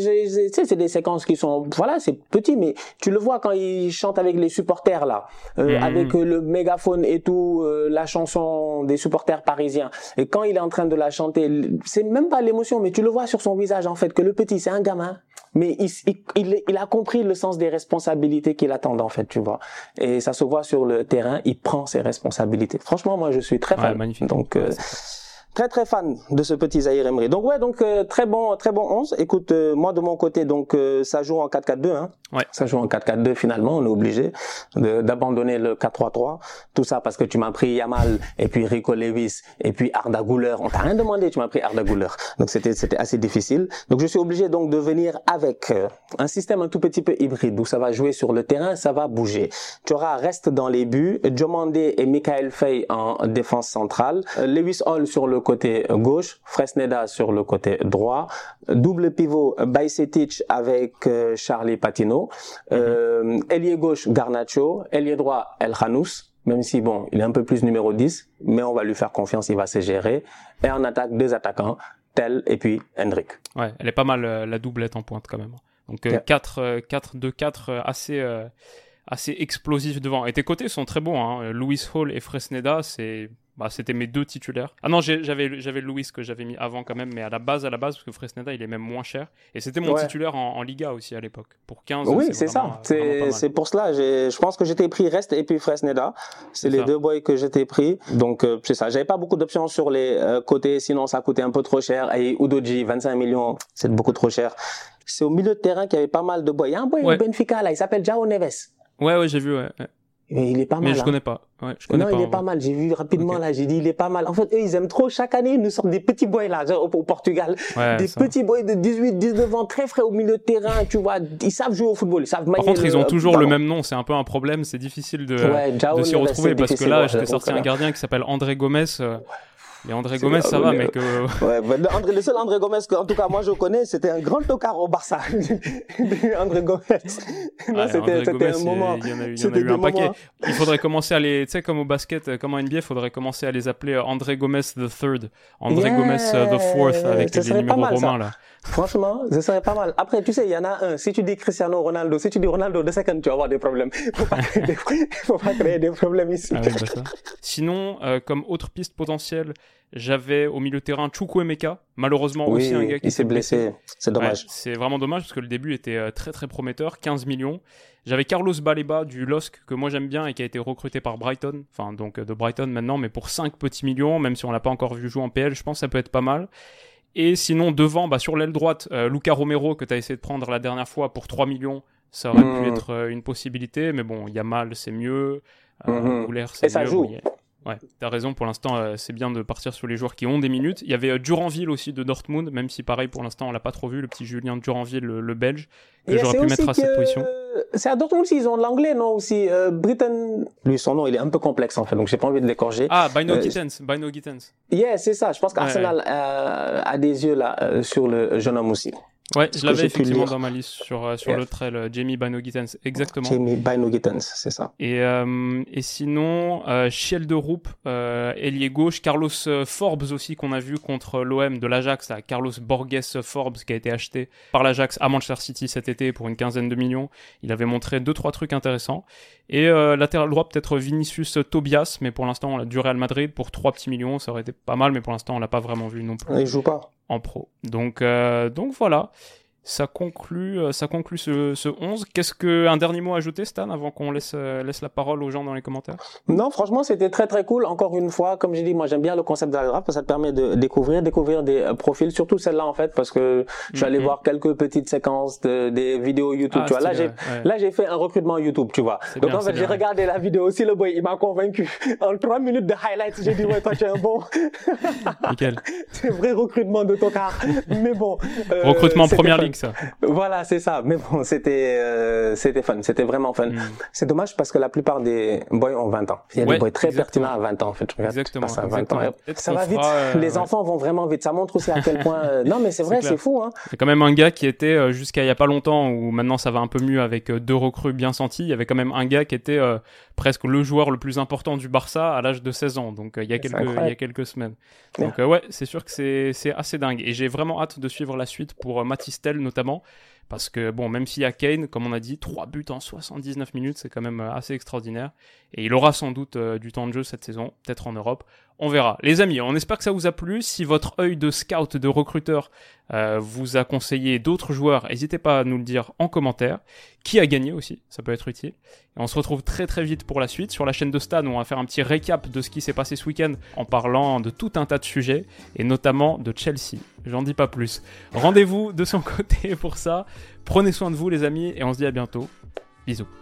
Speaker 2: sais, c'est des séquences qui sont, voilà, c'est petit, mais tu le vois quand il chante avec les supporters, là, euh,
Speaker 1: Mhm.
Speaker 2: avec euh, le mégaphone et tout, euh, la chanson des supporters parisiens. Et quand il est en train de la chanter, c'est même pas l'émotion, mais tu le vois sur son visage, en fait, que le petit, c'est un gamin. Mais il, il, il, il a compris le sens des responsabilités qu'il attend, en fait, tu vois. Et ça se voit sur le terrain, il prend ses responsabilités. Franchement, moi, je suis très
Speaker 1: Ouais,
Speaker 2: fan.
Speaker 1: magnifique.
Speaker 2: Donc, euh, très très fan de ce petit Zahir Emery. Donc ouais, donc euh, très bon très bon 11. Écoute, euh, moi de mon côté, donc euh, ça joue en 4-4-2 hein.
Speaker 1: Ouais.
Speaker 2: Ça joue en 4-4-2 finalement, on est obligé d'abandonner le 4-3-3. Tout ça parce que tu m'as pris Yamal et puis Rico Lewis et puis Arda Güler. On t'a rien demandé, tu m'as pris Arda Güler. Donc c'était c'était assez difficile. Donc je suis obligé donc de venir avec euh, un système un tout petit peu hybride où ça va jouer sur le terrain, ça va bouger. Tu auras reste dans les buts, Diomandé et Michael Fay en défense centrale, euh, Lewis Hall sur le côté gauche, Fresneda sur le côté droit, double pivot Bajcetic avec euh, Charlie Patino, euh, ailier gauche Garnacho, ailier droit El Khanous, même si bon, il est un peu plus numéro 10, mais on va lui faire confiance, il va se gérer. Et en attaque, deux attaquants, Tel et puis Hendrik.
Speaker 1: Ouais, elle est pas mal euh, la doublette en pointe quand même. Donc euh,
Speaker 2: Yeah.
Speaker 1: 4 euh, 4 2 4 euh, assez euh, assez explosif devant. Et tes côtés sont très bons hein. Louis Hall et Fresneda, c'est bah, c'était mes deux titulaires. Ah non, j'avais j'avais Louis que j'avais mis avant quand même, mais à la base à la base parce que Fresneda il est même moins cher et c'était mon
Speaker 2: Ouais.
Speaker 1: titulaire en, en Liga aussi à l'époque. Pour 15
Speaker 2: Oui, c'est ça.
Speaker 1: euh,
Speaker 2: C'est pour cela. Je pense que j'étais pris Rest et puis Fresneda. C'est les
Speaker 1: ça.
Speaker 2: deux boys que j'étais pris. Donc euh, c'est ça. J'avais pas beaucoup d'options sur les euh, côtés, sinon ça coûtait un peu trop cher. Et Udoji, 25 millions, c'est beaucoup trop cher. C'est au milieu de terrain qu'il y avait pas mal de boys. Il y a un boy
Speaker 1: Ouais.
Speaker 2: au Benfica là, il s'appelle Jao Neves.
Speaker 1: Ouais ouais, j'ai vu ouais. ouais.
Speaker 2: Et il est pas mal.
Speaker 1: Mais je
Speaker 2: hein.
Speaker 1: connais pas. Ouais, je connais
Speaker 2: Non,
Speaker 1: pas.
Speaker 2: il est pas
Speaker 1: vrai.
Speaker 2: mal. J'ai vu rapidement là. J'ai dit il est pas mal. En fait, eux, ils aiment trop. Chaque année, ils nous sortent des petits boys là, genre, au, au Portugal.
Speaker 1: Ouais,
Speaker 2: des
Speaker 1: ça.
Speaker 2: petits boys de 18, 19 ans, très frais au milieu de terrain. Tu vois, ils savent jouer au football. Ils savent
Speaker 1: Par contre, ils ont toujours le même nom, c'est un peu un problème, c'est difficile de,
Speaker 2: Ouais,
Speaker 1: de s'y
Speaker 2: Neves,
Speaker 1: retrouver parce que là, j'étais sorti un gardien qui s'appelle André Gomez. euh, Et André Gomez, ça va,
Speaker 2: mais-
Speaker 1: mec. euh,
Speaker 2: Ouais, bah, le, André, le seul André Gomez que, en tout cas, moi, je connais, c'était un grand tocard au Barça. (laughs) André Gomez.
Speaker 1: Ouais,
Speaker 2: c'était, un moment.
Speaker 1: il y en a eu, il y en a
Speaker 2: C'était
Speaker 1: eu un paquet. Il faudrait commencer à les, tu sais, comme au basket, euh, comme en NBA, il faudrait commencer à les appeler euh, André Gomez the third, André
Speaker 2: Yeah,
Speaker 1: Gomez euh, the fourth, avec les numéros
Speaker 2: mal, ça.
Speaker 1: romains là.
Speaker 2: Franchement, ce serait pas mal. Après, tu sais, il y en a un. Si tu dis Cristiano Ronaldo, si tu dis Ronaldo de second, tu vas avoir des problèmes. Faut pas créer des, (laughs) (laughs) faut pas créer des problèmes ici.
Speaker 1: Ah oui, bah ça. Sinon, euh, comme autre piste potentielle, j'avais au milieu de terrain Chukwuemeka, malheureusement
Speaker 2: Oui,
Speaker 1: aussi un gars qui
Speaker 2: il s'est blessé. C'est dommage.
Speaker 1: Ouais, c'est vraiment dommage parce que le début était euh, très très prometteur, 15 millions. J'avais Carlos Baleba du LOSC que moi j'aime bien et qui a été recruté par Brighton, enfin donc euh, de Brighton maintenant, mais pour 5 petits millions, même si on l'a pas encore vu jouer en PL, je pense que ça peut être pas mal. Et sinon devant, bah, sur l'aile droite, euh, Luca Romero que tu as essayé de prendre la dernière fois pour 3 millions, ça aurait pu
Speaker 2: Mm.
Speaker 1: être euh, une possibilité, mais bon, Yamal c'est mieux, euh,
Speaker 2: Mhm.
Speaker 1: Gouler, c'est mieux,
Speaker 2: joue.
Speaker 1: bon, Ouais, t'as raison, pour l'instant, euh, c'est bien de partir sur les joueurs qui ont des minutes. Il y avait euh, Duranville aussi de Dortmund, même si pareil, pour l'instant, on l'a pas trop vu, le petit Julien Duranville, le, le belge, que j'aurais pu mettre à cette position.
Speaker 2: C'est à Dortmund aussi, ils ont l'anglais, non, aussi. Euh, Britton. Lui, son nom, il est un peu complexe, en fait, donc j'ai pas envie de l'écorger.
Speaker 1: Ah, Bino
Speaker 2: Euh,
Speaker 1: Gittens, Bino Gittens.
Speaker 2: Yeah, c'est ça. Je pense
Speaker 1: Ouais,
Speaker 2: qu'Arsenal euh, a des yeux, là, euh, sur le jeune homme aussi.
Speaker 1: Ouais, je l'avais effectivement dans ma liste sur, euh, sur
Speaker 2: Yeah.
Speaker 1: le trail, euh, Jamie Bino Gittens, exactement.
Speaker 2: Jamie Bino Gittens, c'est ça.
Speaker 1: Et, euh, et sinon, euh, Chiel de Roupe, euh, ailier gauche, Carlos euh, Forbes aussi qu'on a vu contre l'OM de l'Ajax, Carlos Borges Forbes qui a été acheté par l'Ajax à Manchester City cet été pour une quinzaine de millions. Il avait montré deux trois trucs intéressants. Et euh, latéral droit peut-être Vinicius Tobias, mais pour l'instant on l'a du Real Madrid pour trois petits millions, ça aurait été pas mal, mais pour l'instant on l'a pas vraiment vu non plus
Speaker 2: Il joue pas.
Speaker 1: Pro. Donc, euh, donc voilà. Ça conclut, euh, ça conclut ce, ce 11. Qu'est-ce que un dernier mot à ajouter, Stan, avant qu'on laisse euh, laisse la parole aux gens dans les commentaires?
Speaker 2: Non, franchement, c'était très très cool. Encore une fois, comme j'ai dit, moi j'aime bien le concept de la draft parce que ça te permet de découvrir, découvrir des euh, profils, surtout celle-là en fait, parce que je suis allé
Speaker 1: Mhm.
Speaker 2: voir quelques petites séquences de, des vidéos YouTube.
Speaker 1: Ah,
Speaker 2: tu vois, là j'ai
Speaker 1: ouais.
Speaker 2: là j'ai fait un recrutement YouTube, tu vois. Donc
Speaker 1: bien,
Speaker 2: en fait, j'ai regardé la vidéo. Si le boy il m'a convaincu (laughs) en trois minutes de highlights, j'ai dit ouais toi tu es un bon.
Speaker 1: Nickel. (laughs)
Speaker 2: C'est vrai recrutement de tocard. (laughs) Mais bon. euh,
Speaker 1: Recrutement première
Speaker 2: fun.
Speaker 1: Ça.
Speaker 2: Voilà, c'est ça. Mais bon, c'était euh, c'était fun, c'était vraiment fun.
Speaker 1: Mm.
Speaker 2: C'est dommage parce que la plupart des boys ont 20 ans. Il y a
Speaker 1: Ouais,
Speaker 2: des boys très
Speaker 1: exactement.
Speaker 2: pertinents à 20 ans en fait.
Speaker 1: Exactement,
Speaker 2: tu 20 ans.
Speaker 1: exactement.
Speaker 2: Ça va vite.
Speaker 1: fera, euh,
Speaker 2: les
Speaker 1: ouais.
Speaker 2: enfants vont vraiment vite. Ça montre aussi à quel point. euh, Non, mais c'est vrai, c'est fou. Hein.
Speaker 1: A quand même un gars qui était euh, jusqu'à il y a pas longtemps où maintenant ça va un peu mieux avec deux recrues bien senties. Il y avait quand même un gars qui était euh, presque le joueur le plus important du Barça à l'âge de 16 ans. Donc euh, il y a quelques il y a quelques semaines. Donc euh, ouais, c'est sûr que c'est assez dingue et j'ai vraiment hâte de suivre la suite pour euh, Matistel notamment parce que bon même s'il y a Kane comme on a dit trois buts en 79 minutes, c'est quand même assez extraordinaire et il aura sans doute euh, du temps de jeu cette saison, peut-être en Europe. On verra. Les amis, on espère que ça vous a plu. Si votre œil de scout, de recruteur euh, vous a conseillé d'autres joueurs, n'hésitez pas à nous le dire en commentaire. Qui a gagné aussi, ça peut être utile. Et on se retrouve très très vite pour la suite. Sur la chaîne de Stan, on va faire un petit récap de ce qui s'est passé ce week-end en parlant de tout un tas de sujets, et notamment de Chelsea. J'en dis pas plus. Rendez-vous de son (laughs) côté pour ça. Prenez soin de vous les amis, et on se dit à bientôt. Bisous.